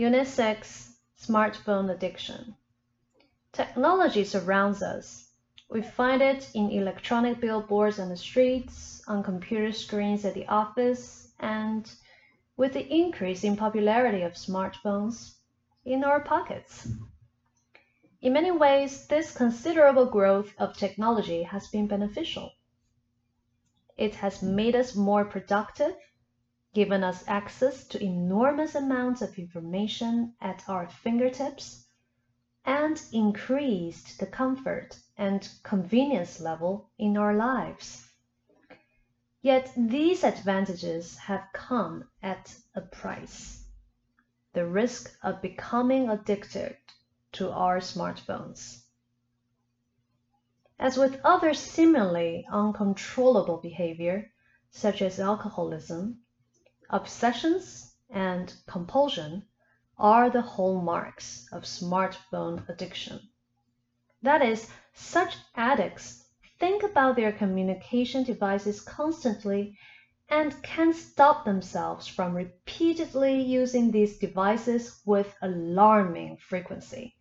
Unit 6 Smartphone Addiction Technology surrounds us. We find it in electronic billboards on the streets, on computer screens at the office, and, with the increase in popularity of smartphones, in our pockets. In many ways, this considerable growth of technology has been beneficial. It has made us more productive, given us access to enormous amounts of information at our fingertips, and increased the comfort and convenience level in our lives. Yet these advantages have come at a price the risk of becoming addicted to our smartphones. As with other similarly uncontrollable behavior, such as alcoholism, obsessions and compulsion are the hallmarks of smartphone addiction. That is, such addicts think about their communication devices constantly and can't stop themselves from repeatedly using these devices with alarming frequency.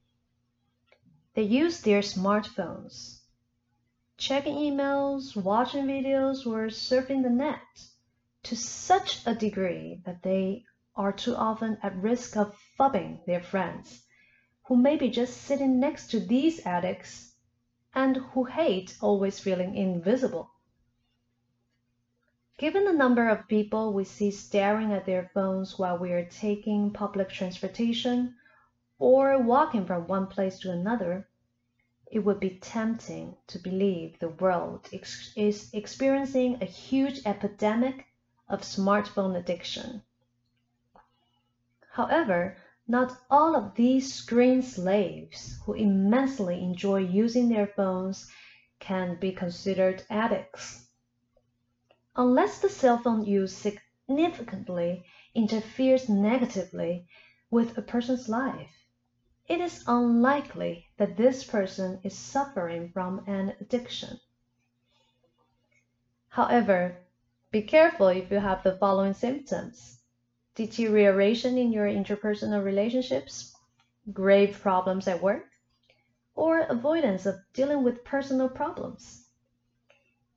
They use their smartphones, checking emails, watching videos, or surfing the net to such a degree that they are too often at risk of phubbing their friends, who may be just sitting next to these addicts and who hate always feeling invisible. Given the number of people we see staring at their phones while we are taking public transportation or walking from one place to another, it would be tempting to believe the world ex is experiencing a huge epidemic of smartphone addiction. However, not all of these screen slaves who immensely enjoy using their phones can be considered addicts. Unless the cell phone use significantly interferes negatively with a person's life, it is unlikely that this person is suffering from an addiction. However, be careful if you have the following symptoms deterioration in your interpersonal relationships, grave problems at work, or avoidance of dealing with personal problems.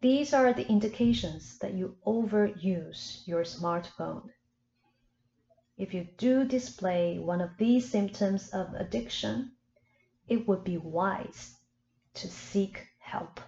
These are the indications that you overuse your smartphone. If you do display one of these symptoms of addiction, it would be wise to seek help.